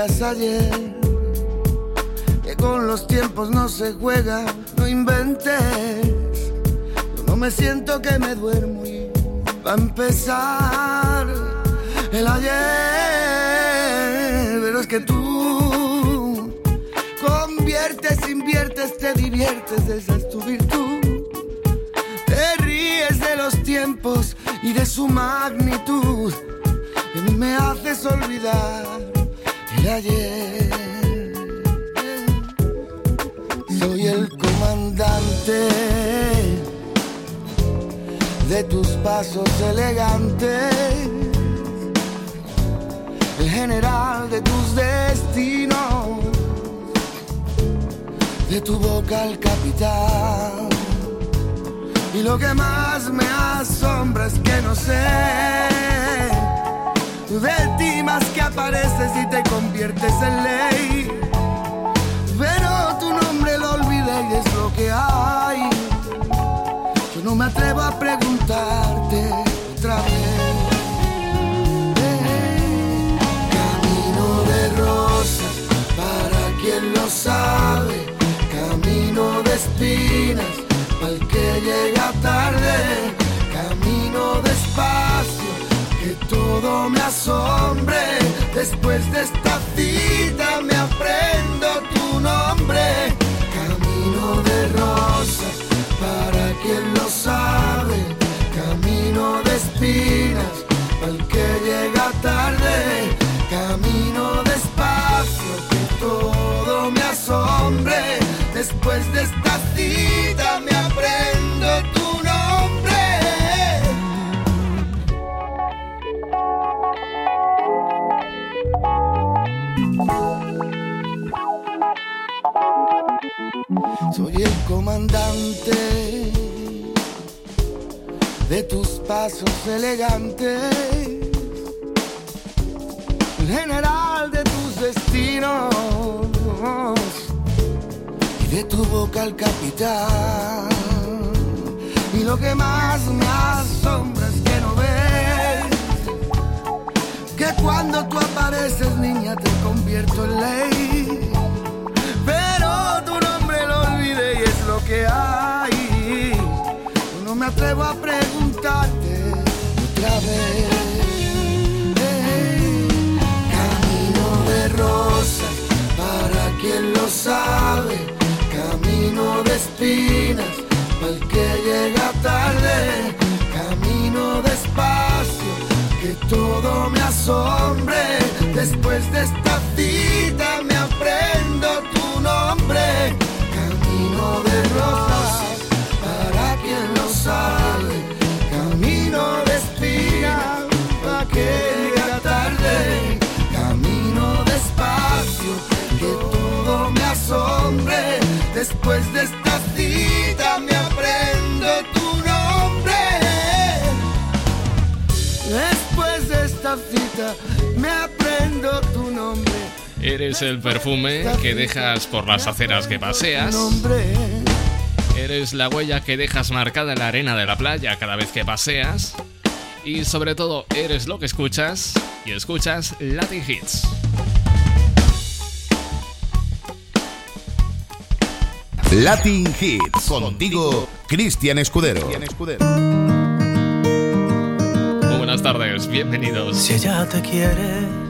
ayer. Que con los tiempos no se juega, no inventes. Yo no me siento que me duermo y va a empezar el ayer. Pero es que tú conviertes, inviertes, te diviertes, esa es tu virtud. Te ríes de los tiempos y de su magnitud. Y me haces olvidar ayer. Soy el comandante de tus pasos elegantes, el general de tus destinos, de tu boca al capitán. Y lo que más me asombra es que no sé de ti más que apareces y te conviertes en ley. Pero tu nombre lo olvidé y es lo que hay. Yo no me atrevo a preguntarte otra vez. Camino de rosas, para quien lo sabe. Camino de espinas, para el que llega tarde. Camino despacio, que todo me asombre. Después de esta cita me aprendo tu nombre. Camino de rosas, para quien lo sabe. Camino de espinas, para el que llega tarde. Camino despacio, que todo me asombre. Después de esta cita me aprendo tu Soy el comandante de tus pasos elegantes, el general de tus destinos y de tu boca al capitán. Y lo que más me asombra es que no ves que cuando tú apareces, niña, te convierto en ley. Tu nombre lo olvidé y es lo que hay. No me atrevo a preguntarte otra vez. Camino de rosas, para quien lo sabe. Camino de espinas, para el que llega tarde. Camino despacio, que todo me asombre. Después de esta cita me aprendo Camino de rosas, para quien lo sabe. Camino de espinas, para que llega tarde. Camino despacio, que todo me asombre. Después de esta cita me aprendo tu nombre. Después de esta cita me aprendo tu nombre. Eres el perfume que dejas por las aceras que paseas. Eres la huella que dejas marcada en la arena de la playa cada vez que paseas. Y sobre todo, eres lo que escuchas y escuchas Latin Hits. Latin Hits. Contigo, Cristian Escudero. Muy buenas tardes, bienvenidos. Si ella te quiere,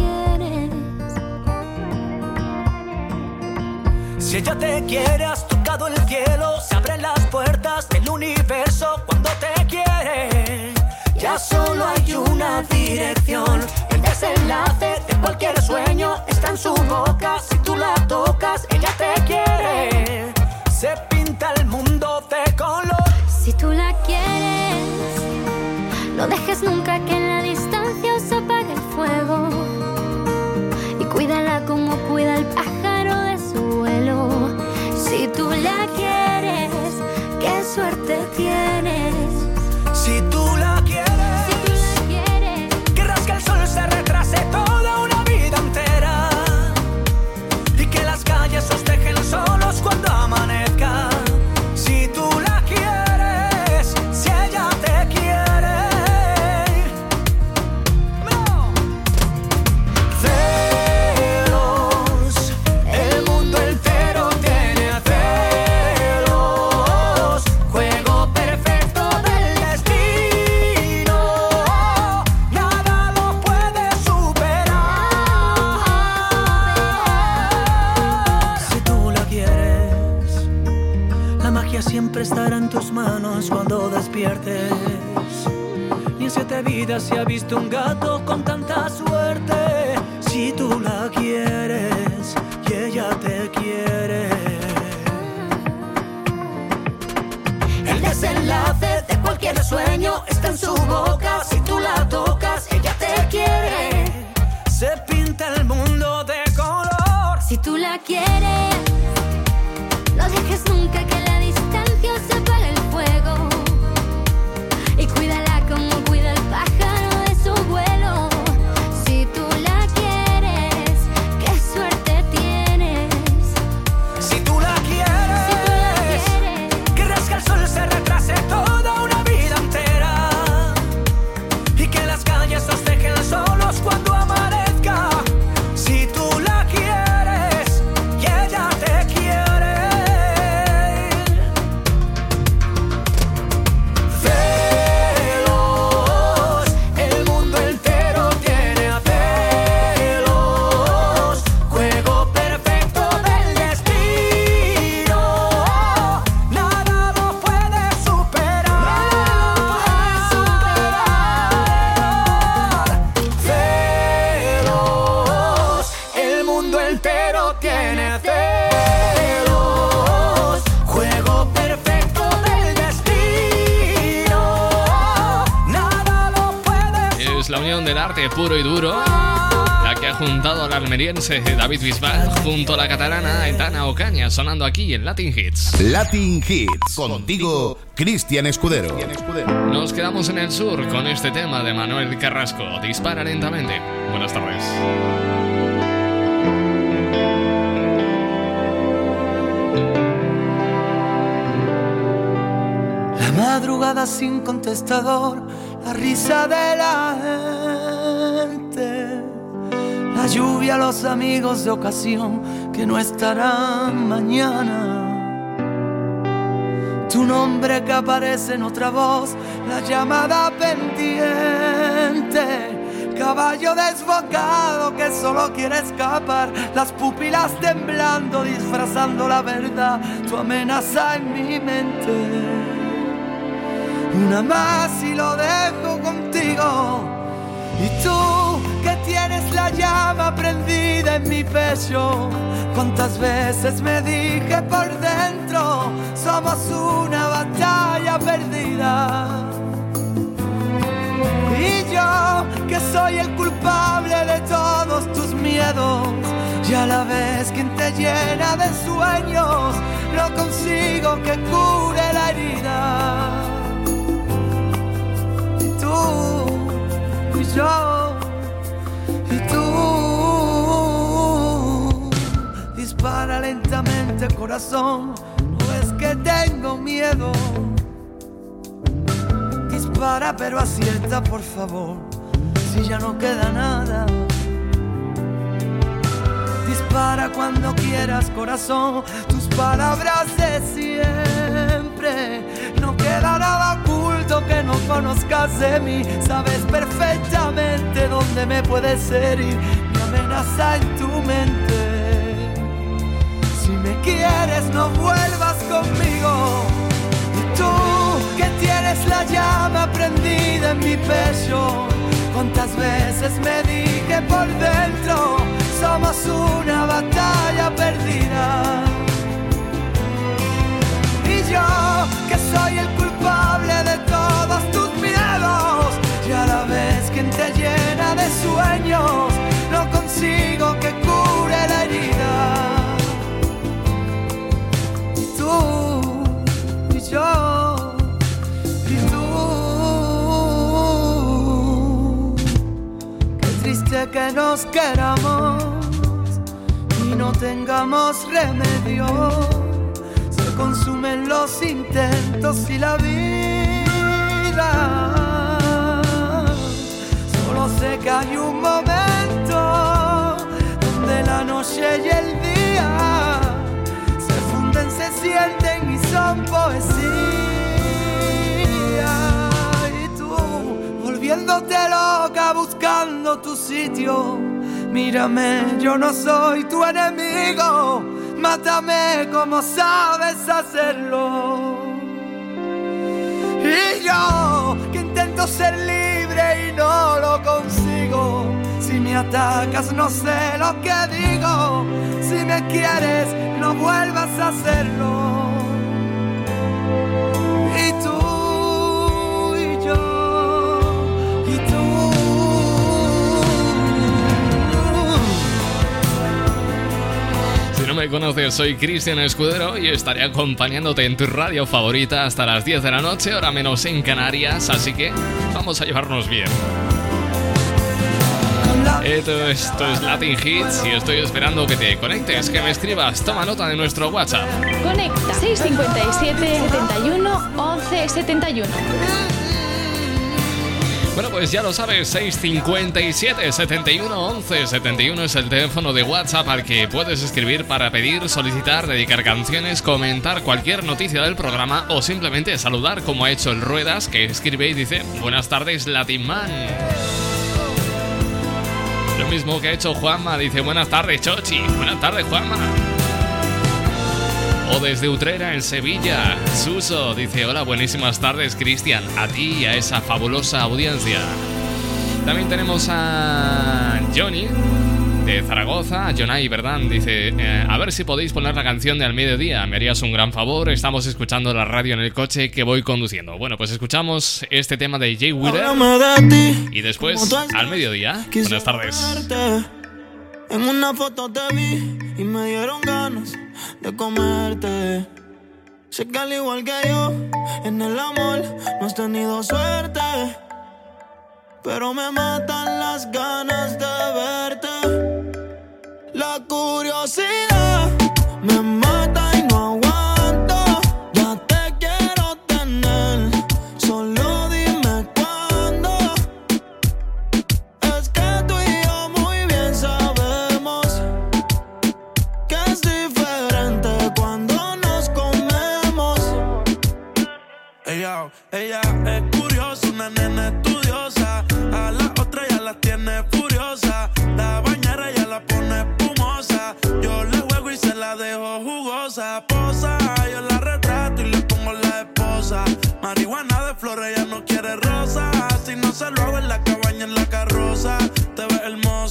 Si ella te quiere, has tocado el cielo, se abren las puertas del universo cuando te quiere. Ya solo hay una dirección, el desenlace de cualquier sueño está en su boca. Vidas se ha visto un gato almeriense David Bisbal junto a la catalana Aitana Ocaña sonando aquí en Latin Hits. Latin Hits. Contigo, Cristian Escudero. Nos quedamos en el sur con este tema de Manuel Carrasco. Dispara lentamente. Buenas tardes. La madrugada sin contestador, la risa de la lluvia, los amigos de ocasión que no estarán mañana. Tu nombre que aparece en otra voz, la llamada pendiente, caballo desbocado que solo quiere escapar, las pupilas temblando, disfrazando la verdad, tu amenaza en mi mente. Una más y lo dejo contigo. Y tú llama prendida en mi pecho. Cuántas veces me dije por dentro, somos una batalla perdida. Y yo que soy el culpable de todos tus miedos. Y a la vez quien te llena de sueños, no consigo que cure la herida y tú y yo y tú dispara lentamente corazón. No es que tengo miedo. Dispara pero acierta por favor. Si ya no queda nada. Dispara cuando quieras, corazón, tus palabras de siempre. No queda nada que no conozcas de mí. Sabes perfectamente dónde me puedes herir. Mi amenaza en tu mente. Si me quieres, no vuelvas conmigo. Y tú que tienes la llama prendida en mi pecho. Cuántas veces me dije por dentro, somos una batalla perdida. Y yo que soy el culpable gente llena de sueños, no consigo que cure la herida. Y tú y yo y tú. Qué triste que nos queramos y no tengamos remedio. Se consumen los intentos y la vida. Hay un momento donde la noche y el día se funden, se sienten y son poesía. Y tú, volviéndote loca, buscando tu sitio. Mírame, yo no soy tu enemigo. Mátame como sabes hacerlo. Y yo, que intento ser libre y no lo consigo. Si me atacas no sé lo que digo. Si me quieres no vuelvas a hacerlo. Y tú y yo y tú. Si no me conoces, soy Cristian Escudero y estaré acompañándote en tu radio favorita hasta las 10 de la noche, hora menos en Canarias, así que vamos a llevarnos bien. Esto, esto es Latin Hits y estoy esperando que te conectes, que me escribas. Toma nota de nuestro WhatsApp. Conecta 657 71 11 71. Bueno, pues ya lo sabes, 657 71 11 71 es el teléfono de WhatsApp al que puedes escribir para pedir, solicitar, dedicar canciones, comentar cualquier noticia del programa o simplemente saludar como ha hecho el Ruedas que escribe y dice Buenas tardes Latin Man. Mismo que ha hecho Juanma, dice Buenas tardes Chochi, buenas tardes Juanma. O desde Utrera, en Sevilla, Suso dice, hola, buenísimas tardes, Cristian, a ti y a esa fabulosa audiencia. También tenemos a Johnny, Zaragoza, Jonay Verdán, dice, eh, a ver si podéis poner la canción de Al Mediodía, me harías un gran favor, estamos escuchando la radio en el coche que voy conduciendo. Bueno, pues escuchamos este tema de Jay Wheeler y después Al Mediodía. Buenas tardes. En una foto te vi y me dieron ganas de comerte. Sé que al igual que yo, en el amor no has tenido suerte. Pero me matan las ganas de verte. La curiosidad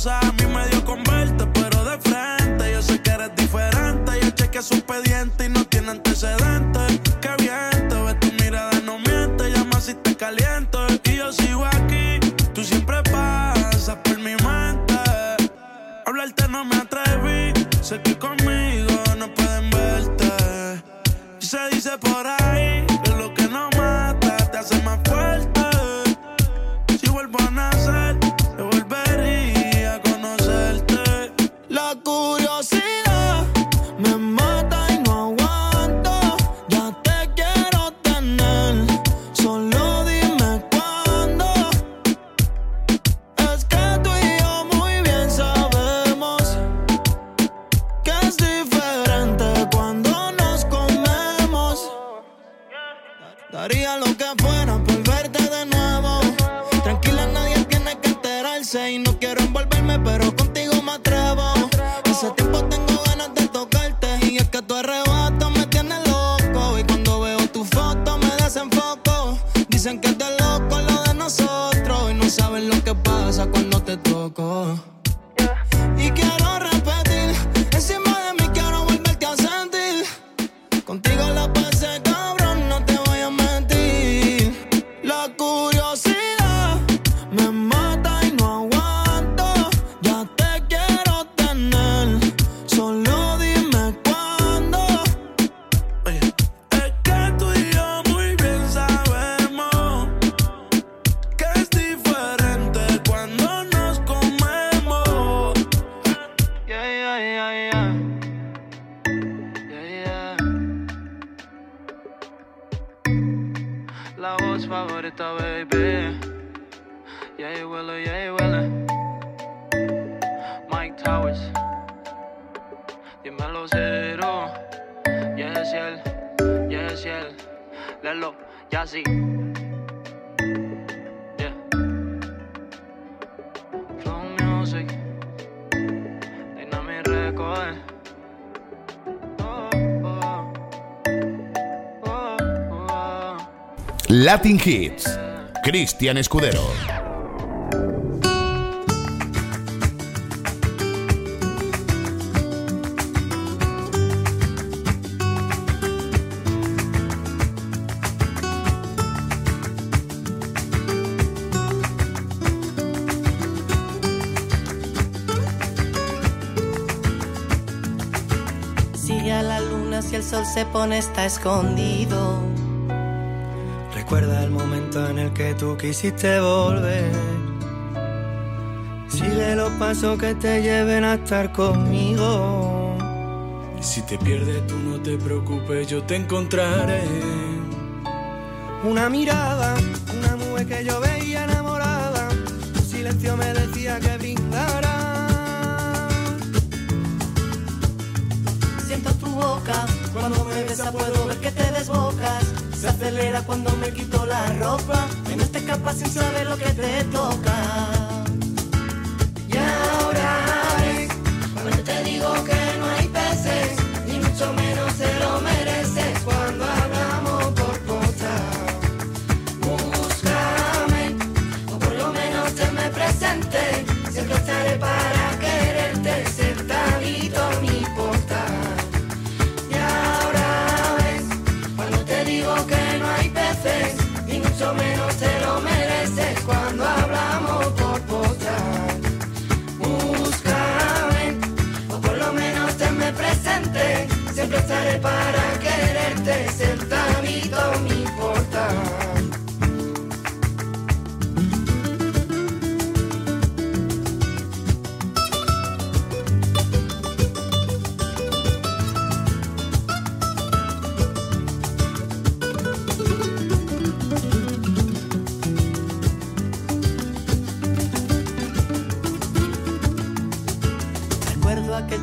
ves a mí me dio con verte, pero de frente. Yo sé que eres diferente. Yo chequeé su expediente y no tiene antecedentes. Qué bien caliento y yo sigo aquí. Tú siempre pasas por mi mente. Hablarte no me atreví. Sé que Latin Hits. Cristian Escudero. Sigue a la luna si el sol se pone está escondido. Recuerda el momento en el que tú quisiste volver. Sigue los pasos que te lleven a estar conmigo. Y si te pierdes tú no te preocupes, yo te encontraré. Una mirada, una mujer que yo veía enamorada. Tu silencio me decía que brindara. Siento tu boca, cuando me besa puedo ver que te desbocas. Se acelera cuando me quito la ropa. Que no te escapas sin saber lo que te toca.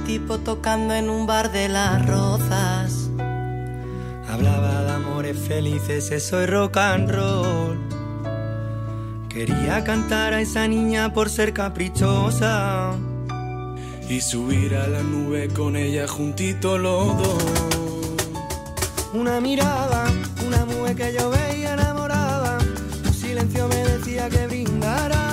Tipo tocando en un bar de las rozas. Hablaba de amores felices, eso es rock and roll. Quería cantar a esa niña por ser caprichosa. Y subir a la nube con ella juntito los dos. Una mirada, una mujer que yo veía enamorada. Tu silencio me decía que brindara.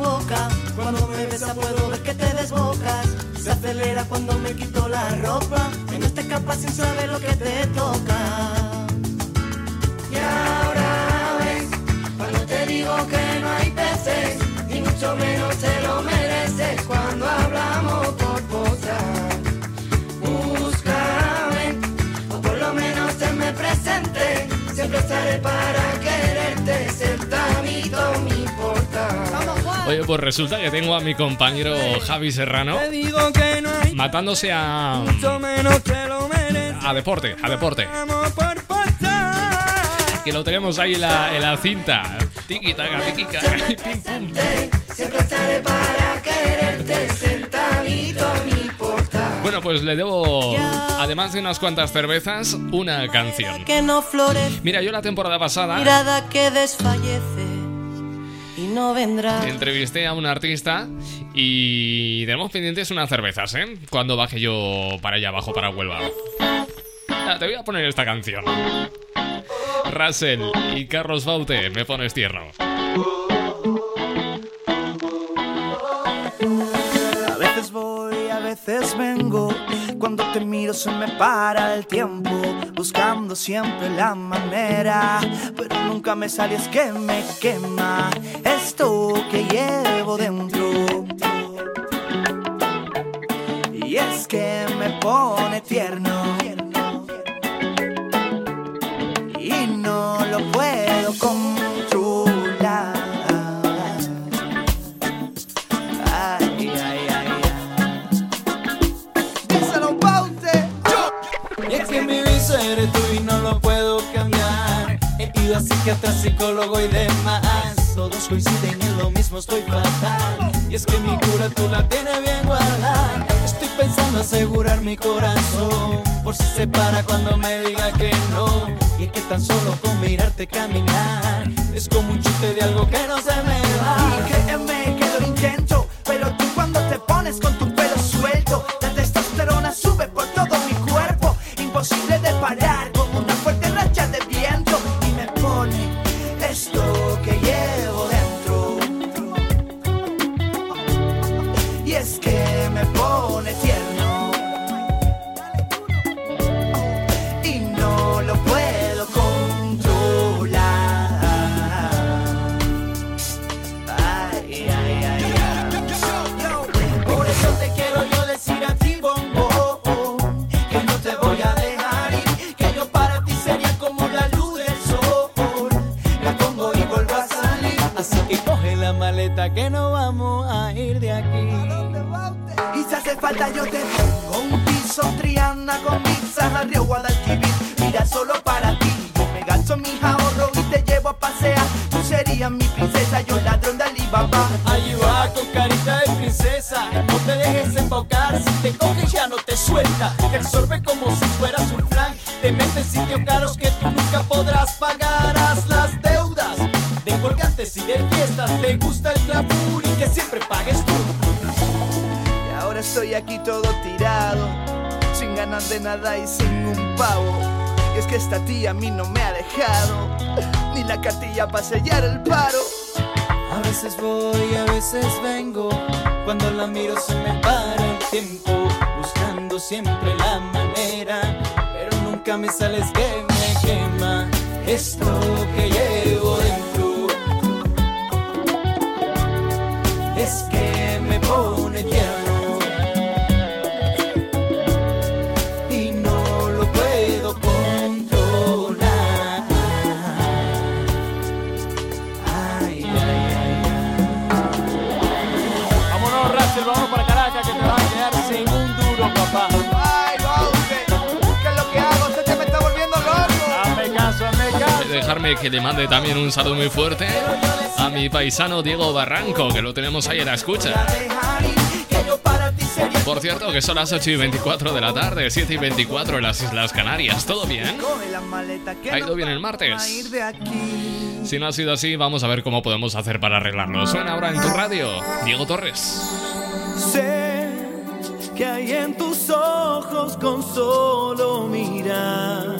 Boca, cuando me besa puedo ver que te desbocas. Se acelera cuando me quito la ropa, que no te escapas sin saber lo que te toca. Y ahora ves, cuando te digo que no hay peces, ni mucho menos te lo mereces. Cuando hablamos por posar, búscame, o por lo menos tenme presente. Siempre estaré para Oye, pues resulta que tengo a mi compañero Javi Serrano matándose a. a deporte, a deporte. Que lo tenemos ahí en la, en la cinta. Tiki taka, tiki pim pum. Siempre estaré para quererte, sentadito a mi portal. Bueno, pues le debo, además de unas cuantas cervezas, una canción. Mira, yo la temporada pasada mirada que desfallece y no vendrá. entrevisté a un artista y tenemos pendientes unas cervezas, ¿eh? Cuando baje yo para allá abajo, para Huelva. Ah, te voy a poner esta canción. Russell y Carlos Baute, me pones tierno. Veces vengo. Cuando te miro se me para el tiempo. Buscando siempre la manera. Pero nunca me sale, es que me quema esto que llevo dentro. Y es que me pone tierno. Psiquiatra, psicólogo y demás. Todos coinciden en lo mismo, estoy fatal. Y es que mi cura tú la tienes bien guardada. Estoy pensando asegurar mi corazón. Por si se para cuando me diga que no. Y es que tan solo con mirarte caminar. Es como un chute de algo que no se me va. Y créeme que lo intento, pero tú cuando te pones con tu pelo suelto, la testosterona sube por todo Ahí va con carita de princesa, no te dejes embaucar, si te coge ya no te suelta, te absorbe como si fueras un flan, te mete en sitios caros que tú nunca podrás pagar, haz las deudas de colgantes y de fiestas, te gusta el glamour y que siempre pagues tú. Y ahora estoy aquí todo tirado Sin ganas de nada y sin un pavo. Y es que esta tía a mí no me ha dejado Ni la cartilla para sellar el paro veces voy, a veces vengo. Cuando la miro se me para el tiempo. Buscando siempre la manera. Pero nunca me sales que me quema. Esto que llevo dentro. Es que me pone que le mande también un saludo muy fuerte a mi paisano Diego Barranco, que lo tenemos ahí en la escucha. Por cierto, que son las 8 y 24 de la tarde, 7 y 24 en las Islas Canarias. ¿Todo bien? ¿Ha ido bien el martes? Si no ha sido así, vamos a ver cómo podemos hacer para arreglarlo. Suena ahora en tu radio, Diego Torres. Sé que hay en tus ojos con solo mirar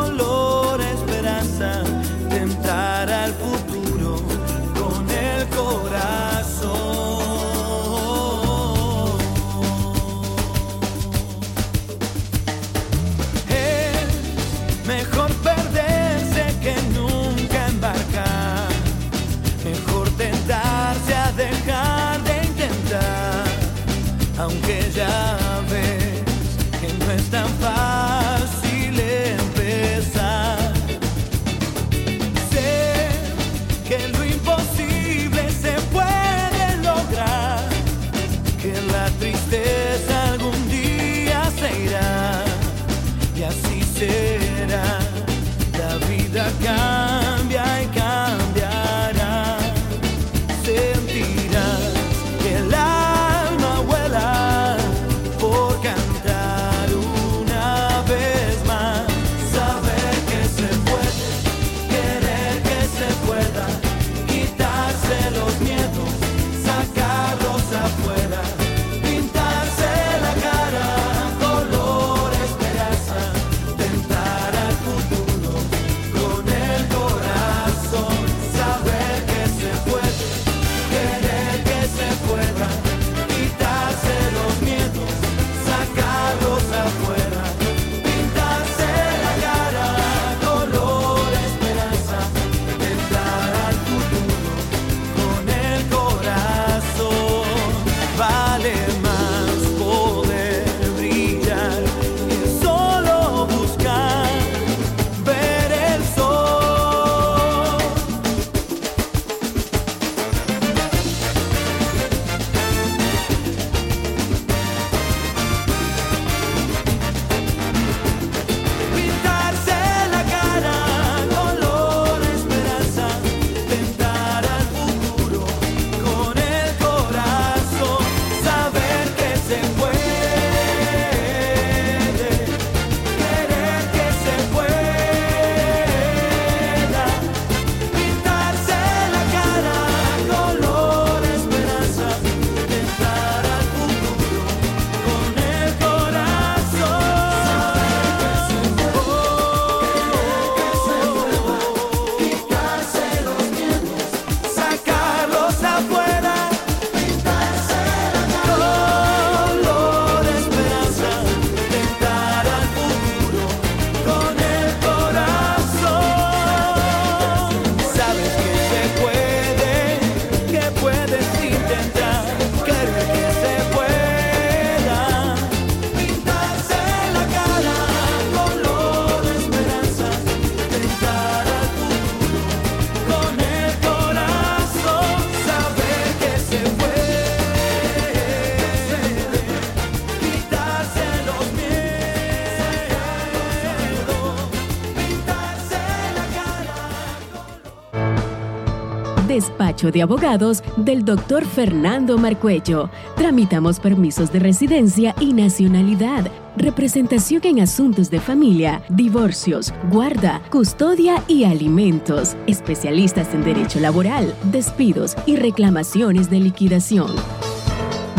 Despacho de Abogados del Dr. Fernando Marcuello. Tramitamos permisos de residencia y nacionalidad, representación en asuntos de familia, divorcios, guarda, custodia y alimentos. Especialistas en derecho laboral, despidos y reclamaciones de liquidación.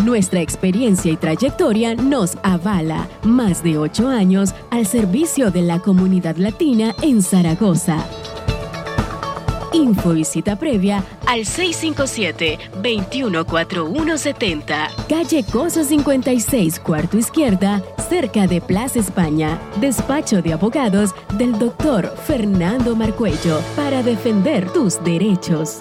Nuestra experiencia y trayectoria nos avala. Más de ocho años al servicio de la comunidad latina en Zaragoza. Info y cita previa al 657-214170. Calle Cosa 56, cuarto izquierda, cerca de Plaza España. Despacho de abogados del doctor Fernando Marcuello para defender tus derechos.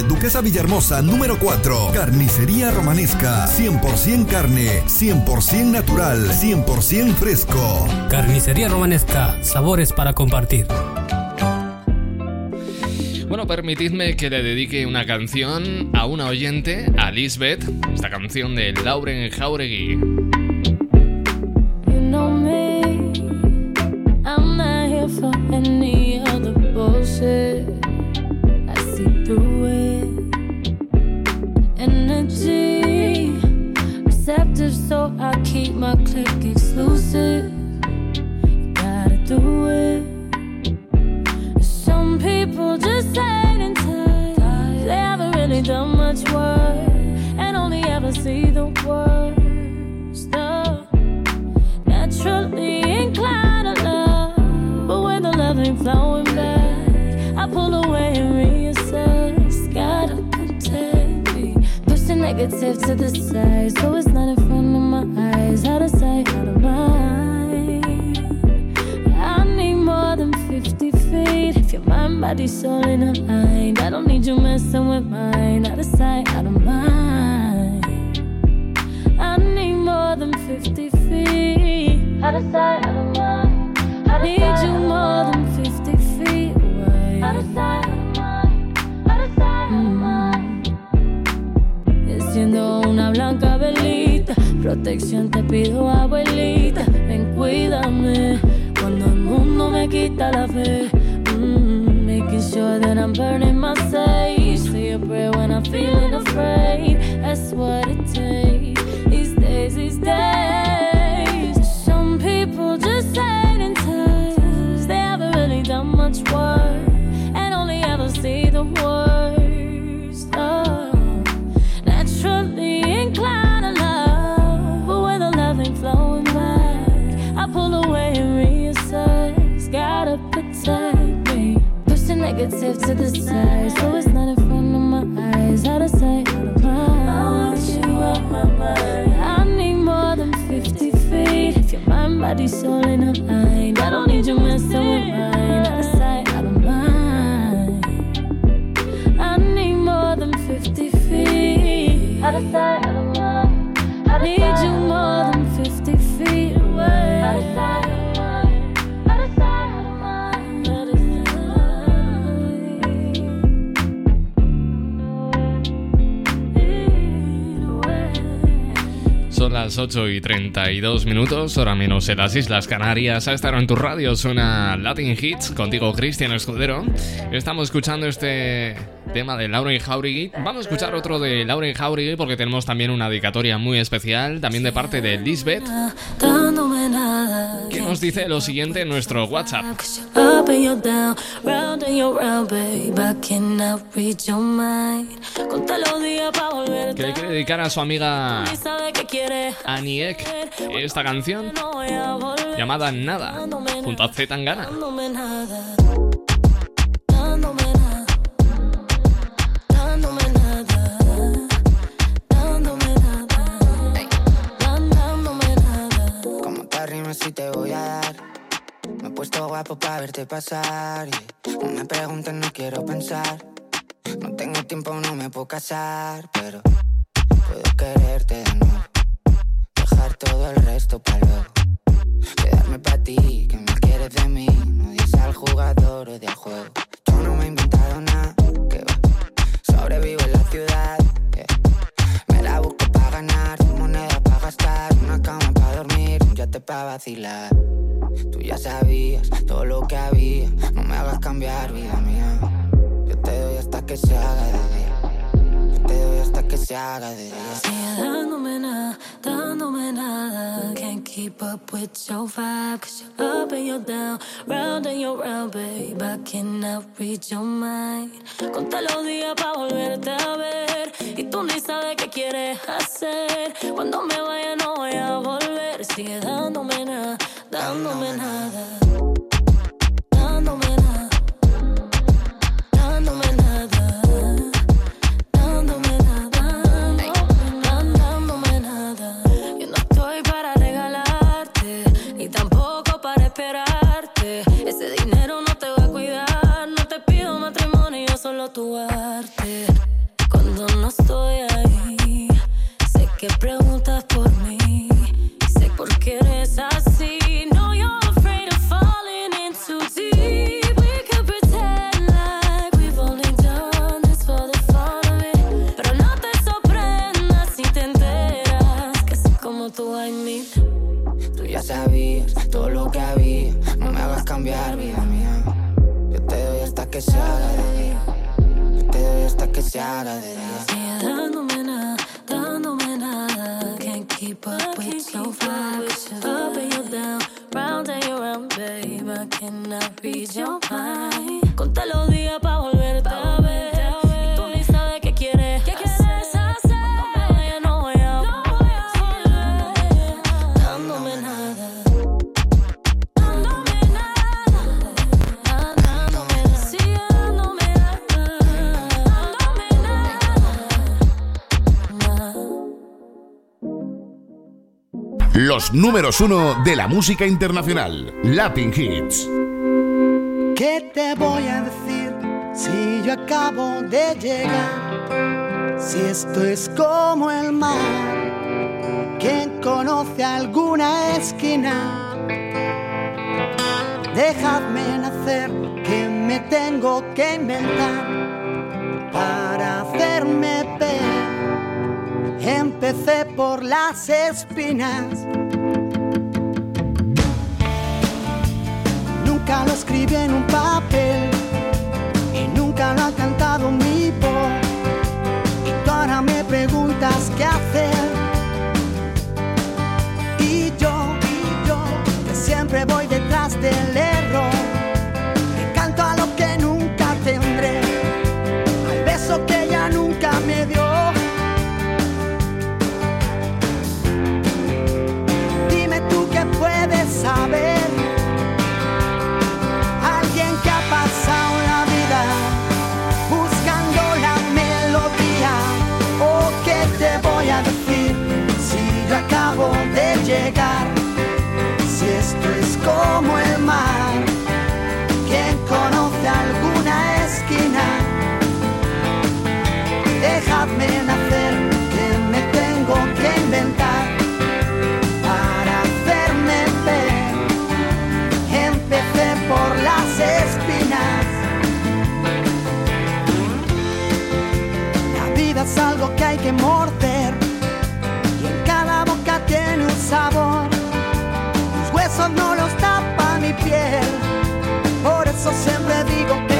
Duquesa Villahermosa, número 4. Carnicería Romanesca. 100% carne, 100% natural, 100% fresco. Carnicería Romanesca. Sabores para compartir. Bueno, permitidme que le dedique una canción a una oyente, a Lisbeth, esta canción de Lauren Jauregui. Sight, out of mind. I want you out my mind. I need more than 50 feet. If your mind, body, soul in a line, I don't need you messing with mine. Out of sight, out of mind. I need more than 50 feet. Out of sight, out of mind. I need you more than las 8 y 32 minutos, hora menos en las Islas Canarias. A esta hora en tu radio suena Latin Hits, contigo Cristian Escudero. Estamos escuchando este tema de Lauren Jauregui. Vamos a escuchar otro de Lauren Jauregui porque tenemos también una dedicatoria muy especial, también de parte de Lisbeth, Dándome nada. Nos dice lo siguiente en nuestro WhatsApp. Que le quiere dedicar a su amiga. Aniek esta canción llamada Nada, junto a Z Tangana. Te voy a dar. Me he puesto guapo para verte pasar. Y no me no quiero pensar. No tengo tiempo, no me puedo casar. Pero puedo quererte de nuevo. Dejar todo el resto para luego. Quedarme para ti, que me quieres de mí. No dices al jugador o de juego. Yo no me he inventado nada. Que. Sobrevivo en la ciudad. Me la busco para ganar. Moneda para gastar. Una cama para dormir. Yate para vacilar. Tú ya sabías todo lo que había. No me hagas cambiar, vida mía. Yo te doy hasta que se haga de día. Yo te doy hasta que se haga de día. Sigue dándome nada, dándome nada. Can't keep up with your vibe. Cause you're up and you're down, round and you're round, babe. I cannot read your mind. Conta los días para volverte a ver. Y tú ni sabes qué quieres hacer. Cuando me vaya, no voy a volver. Sigue dándome nada dándome nada, Los números uno de la música internacional, Latin Hits. ¿Qué te voy a decir si yo acabo de llegar? Si esto es como el mar, ¿quién conoce alguna esquina? Dejadme nacer, que me tengo que inventar para. Empecé por las espinas. Nunca lo escribí en un papel sabor. Los huesos no los tapa mi piel, por eso siempre digo que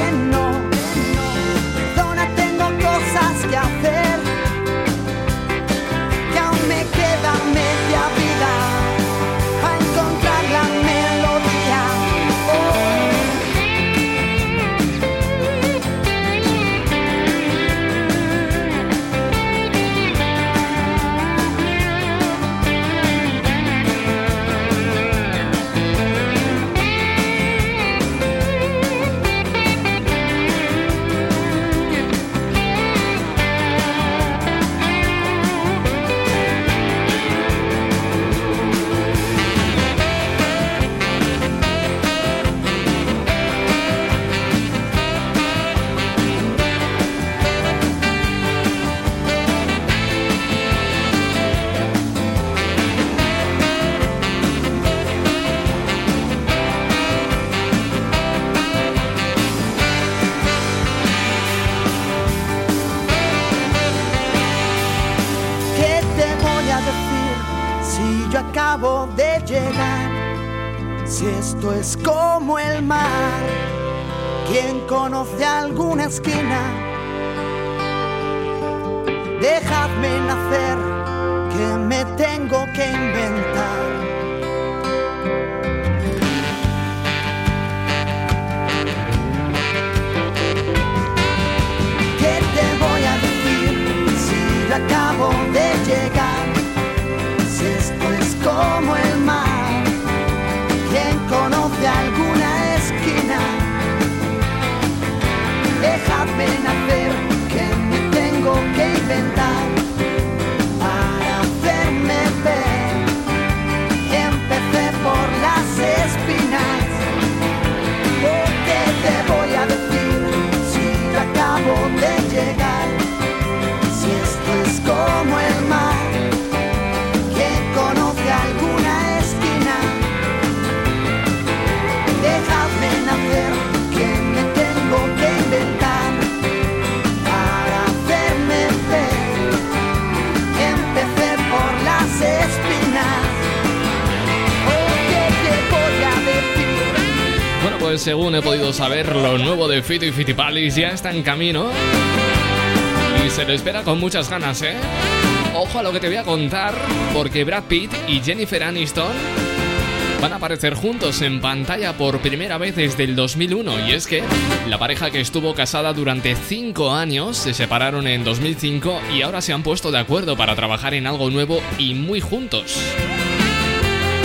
es como el mar, ¿quién conoce alguna esquina? Dejadme podido saber, lo nuevo de Fito y Fitipalis ya está en camino. Y se lo espera con muchas ganas, ¿eh? Ojo a lo que te voy a contar, porque Brad Pitt y Jennifer Aniston van a aparecer juntos en pantalla por primera vez desde el 2001. Y es que la pareja que estuvo casada durante 5 años se separaron en 2005 y ahora se han puesto de acuerdo para trabajar en algo nuevo y muy juntos.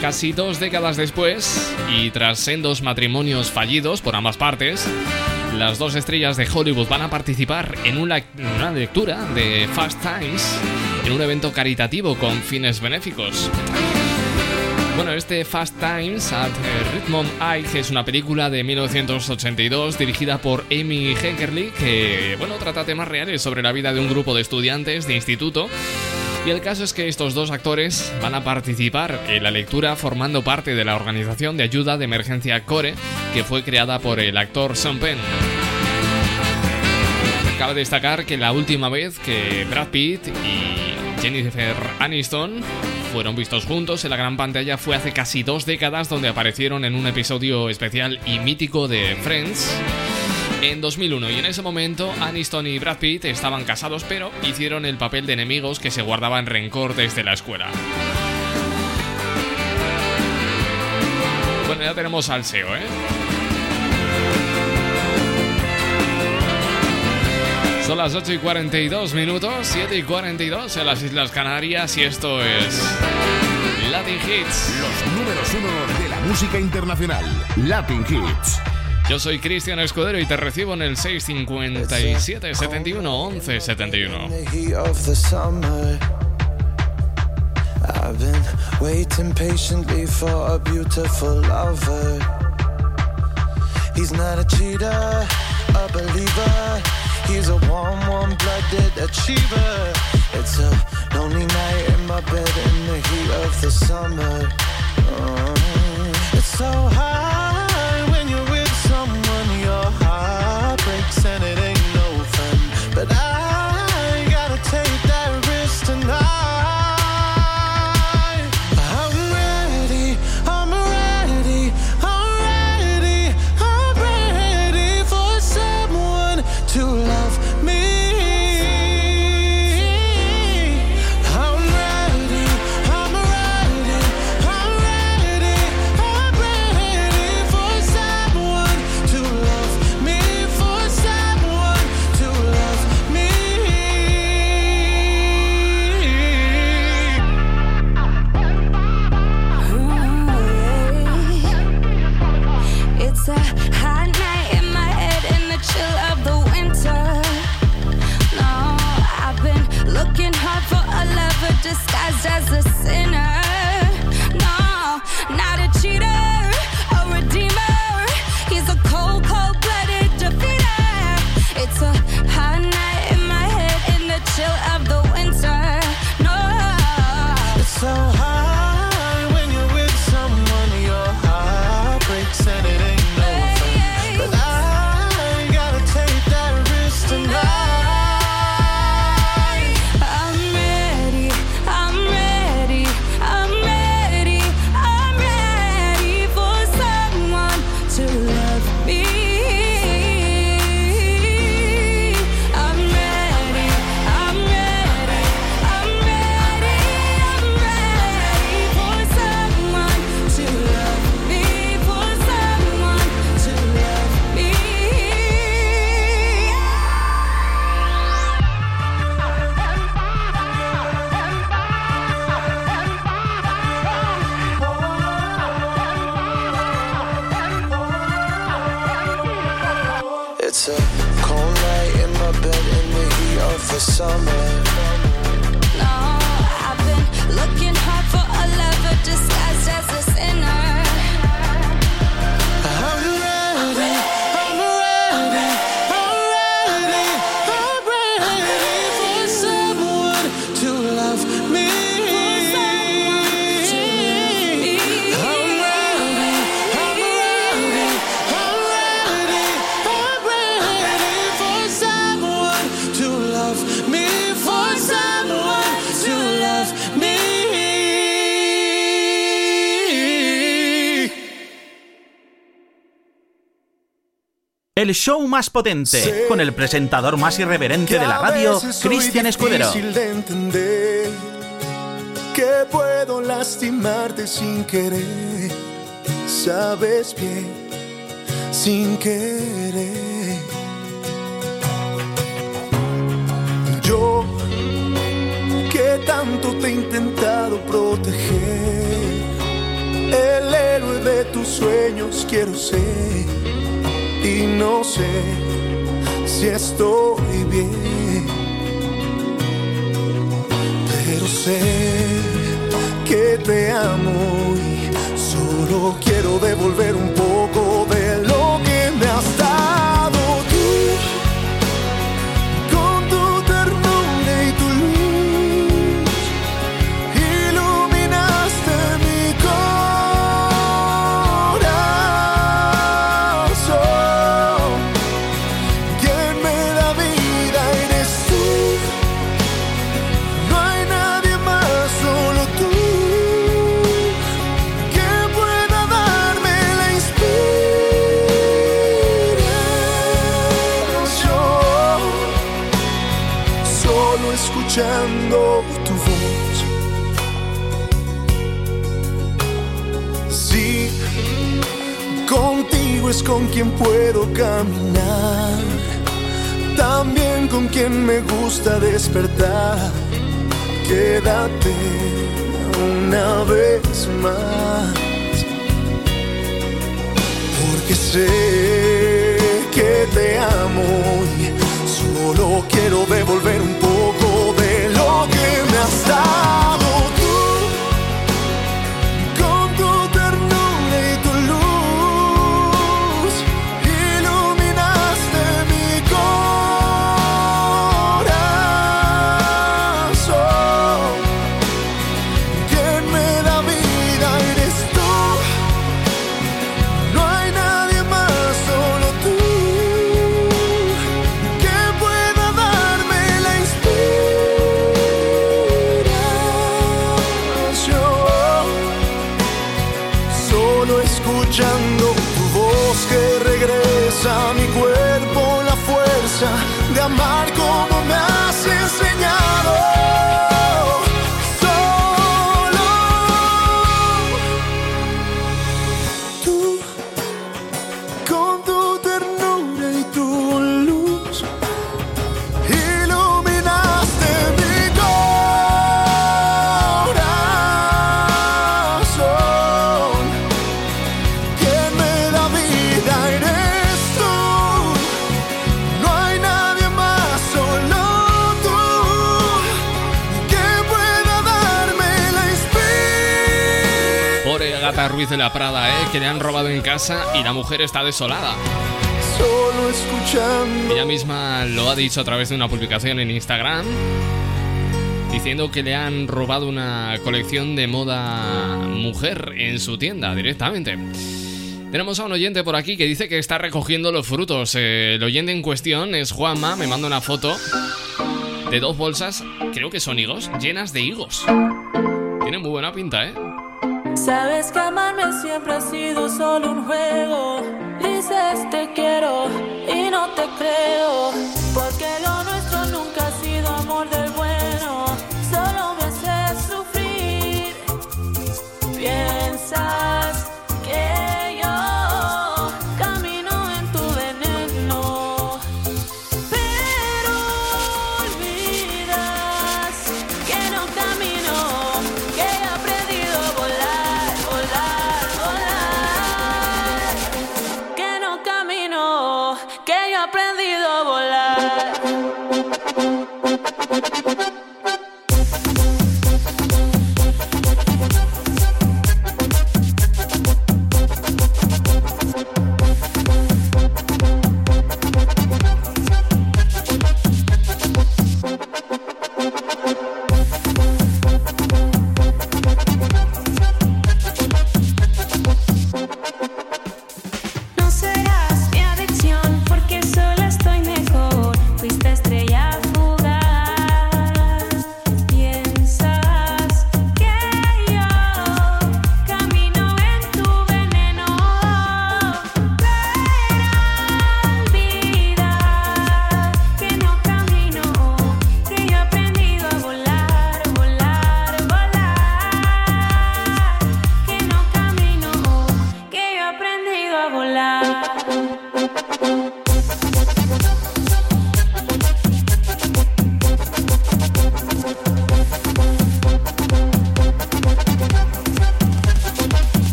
Casi dos décadas después, y tras sendos matrimonios fallidos por ambas partes, las dos estrellas de Hollywood van a participar en una, una lectura de Fast Times en un evento caritativo con fines benéficos. Bueno, este Fast Times at Richmond High es una película de 1982 dirigida por Amy Heckerly que, bueno, trata temas reales sobre la vida de un grupo de estudiantes de instituto y el caso es que estos dos actores van a participar en la lectura formando parte de la organización de ayuda de emergencia Core, que fue creada por el actor Sean Penn. Cabe destacar que la última vez que Brad Pitt y Jennifer Aniston fueron vistos juntos en la gran pantalla fue hace casi dos décadas donde aparecieron en un episodio especial y mítico de Friends en 2001 y en ese momento Aniston y Brad Pitt estaban casados pero hicieron el papel de enemigos que se guardaban rencor desde la escuela. Bueno, ya tenemos al SEO, ¿eh? Son las 8 y 42 minutos, 7 y 42 en las Islas Canarias y esto es Latin Hits. Los números uno de la música internacional. Latin Hits. Yo soy Cristian Escudero y te recibo en el 657 71 11 71. I've been waiting patiently for a beautiful lover. He's not a cheater, a believer. He's a warm, warm blooded achiever. It's a lonely night in my bed in the heat of the summer. It's so high El show más potente, con el presentador más irreverente de la radio, Cristian Escudero. difícil de entender que puedo lastimarte sin querer. Sabes bien, sin querer. Yo que tanto te he intentado proteger, el héroe de tus sueños quiero ser y no sé si estoy bien, pero sé que te amo y solo quiero devolver un poco con quien puedo caminar. También con quien me gusta despertar. Quédate una vez más. Porque sé que te amo y solo quiero devolver un poco la Prada, ¿eh? que le han robado en casa y la mujer está desolada. Solo escuchando. Ella misma lo ha dicho a través de una publicación en Instagram, diciendo que le han robado una colección de moda mujer en su tienda directamente. Tenemos a un oyente por aquí que dice que está recogiendo los frutos. Eh, el oyente en cuestión es Juanma, me manda una foto de dos bolsas, creo que son higos, llenas de higos. Tiene muy buena pinta, ¿eh? Sabes que amarme siempre ha sido solo un juego.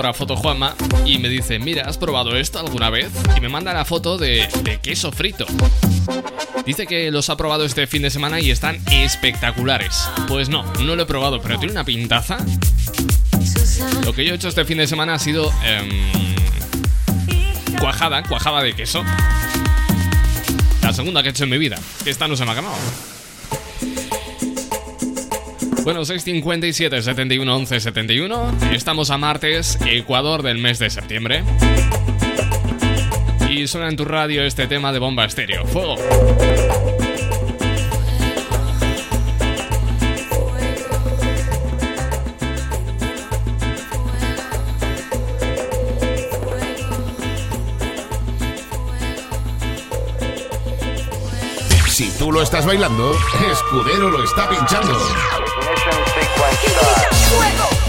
Otra foto Juanma y me dice, mira, ¿has probado esto alguna vez? Y me manda la foto de, queso frito. Dice que los ha probado este fin de semana y están espectaculares. Pues no, no lo he probado, pero tiene una pintaza. Lo que yo he hecho este fin de semana ha sido em, cuajada, cuajada de queso. La segunda que he hecho en mi vida, esta no se me ha quemado. Bueno, 657 71 11 71. Estamos a martes, Ecuador del mes de septiembre. Y suena en tu radio este tema de bomba estéreo. ¡Fuego! Si tú lo estás bailando, Escudero lo está pinchando. Fuego.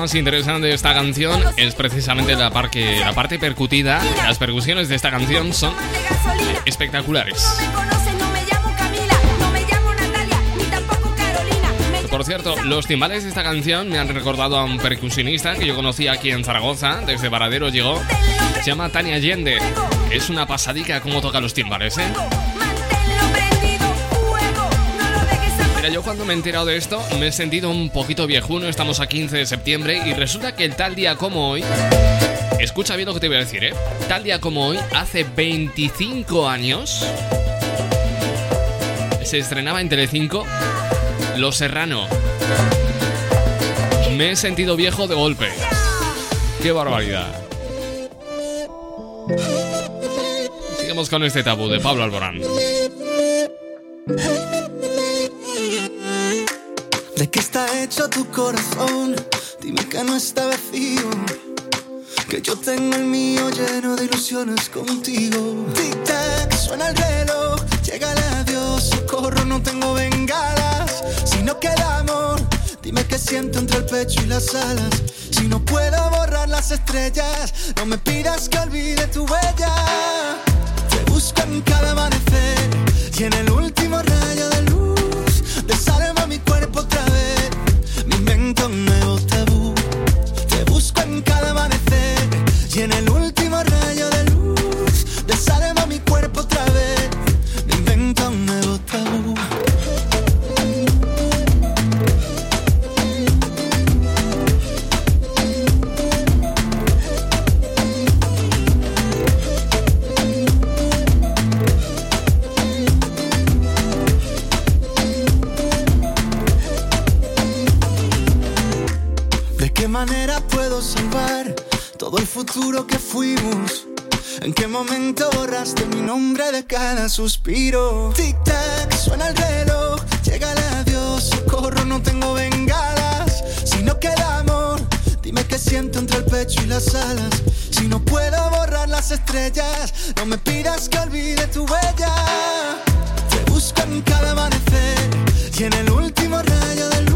Más interesante de esta canción es precisamente la, parte, la parte percutida. Las percusiones de esta canción son espectaculares. Por cierto, los timbales de esta canción me han recordado a un percusionista que yo conocí aquí en Zaragoza, desde Varadero llegó. Se llama Tania Allende. Es una pasadica como toca los timbales, ¿eh? Mira, yo cuando me he enterado de esto me he sentido un poquito viejuno, estamos a 15 de septiembre y resulta que el tal día como hoy, escucha bien lo que te voy a decir, ¿eh? Tal día como hoy, hace 25 años, se estrenaba en Telecinco Lo Serrano. Me he sentido viejo de golpe. ¡Qué barbaridad! Sigamos con este tabú de Pablo Alborán. ¿De qué está hecho tu corazón? Dime que no está vacío. Que yo tengo el mío lleno de ilusiones contigo. Tic-tac, suena el reloj. El adiós, socorro, no tengo bengalas. Si no queda amor, dime qué siento entre el pecho y las alas. Si no puedo borrar las estrellas, no me pidas que olvide tu huella. Te busco en cada amanecer y en el último rayo de luz. Desarma mi cuerpo otra que fuimos? ¿En qué momento borraste mi nombre de cada suspiro? Tic-tac, suena el reloj, llega el adiós, socorro, no tengo bengalas. Si no queda amor, dime qué siento entre el pecho y las alas. Si no puedo borrar las estrellas, no me pidas que olvide tu huella. Te busco en cada amanecer y en el último rayo de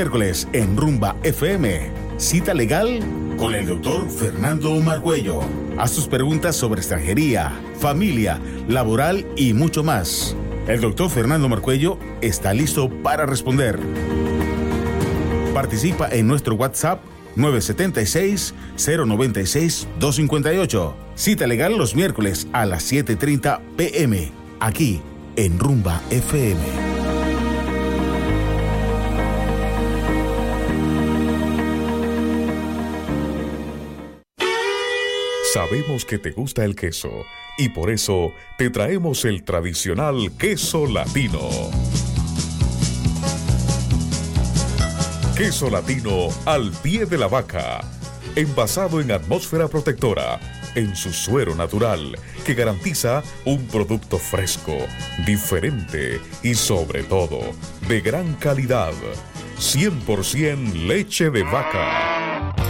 miércoles en Rumba FM. Cita legal con el doctor Fernando Marcuello. Haz tus preguntas sobre extranjería, familia, laboral y mucho más. El doctor Fernando Marcuello está listo para responder. Participa en nuestro WhatsApp 976-096-258. Cita legal los miércoles a las 7.30 pm, aquí en Rumba FM. Sabemos que te gusta el queso y por eso te traemos el tradicional queso latino. Queso latino al pie de la vaca, envasado en atmósfera protectora, en su suero natural, que garantiza un producto fresco, diferente y sobre todo de gran calidad. 100% leche de vaca.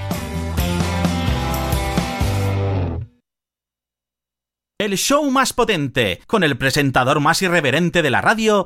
El show más potente, con el presentador más irreverente de la radio,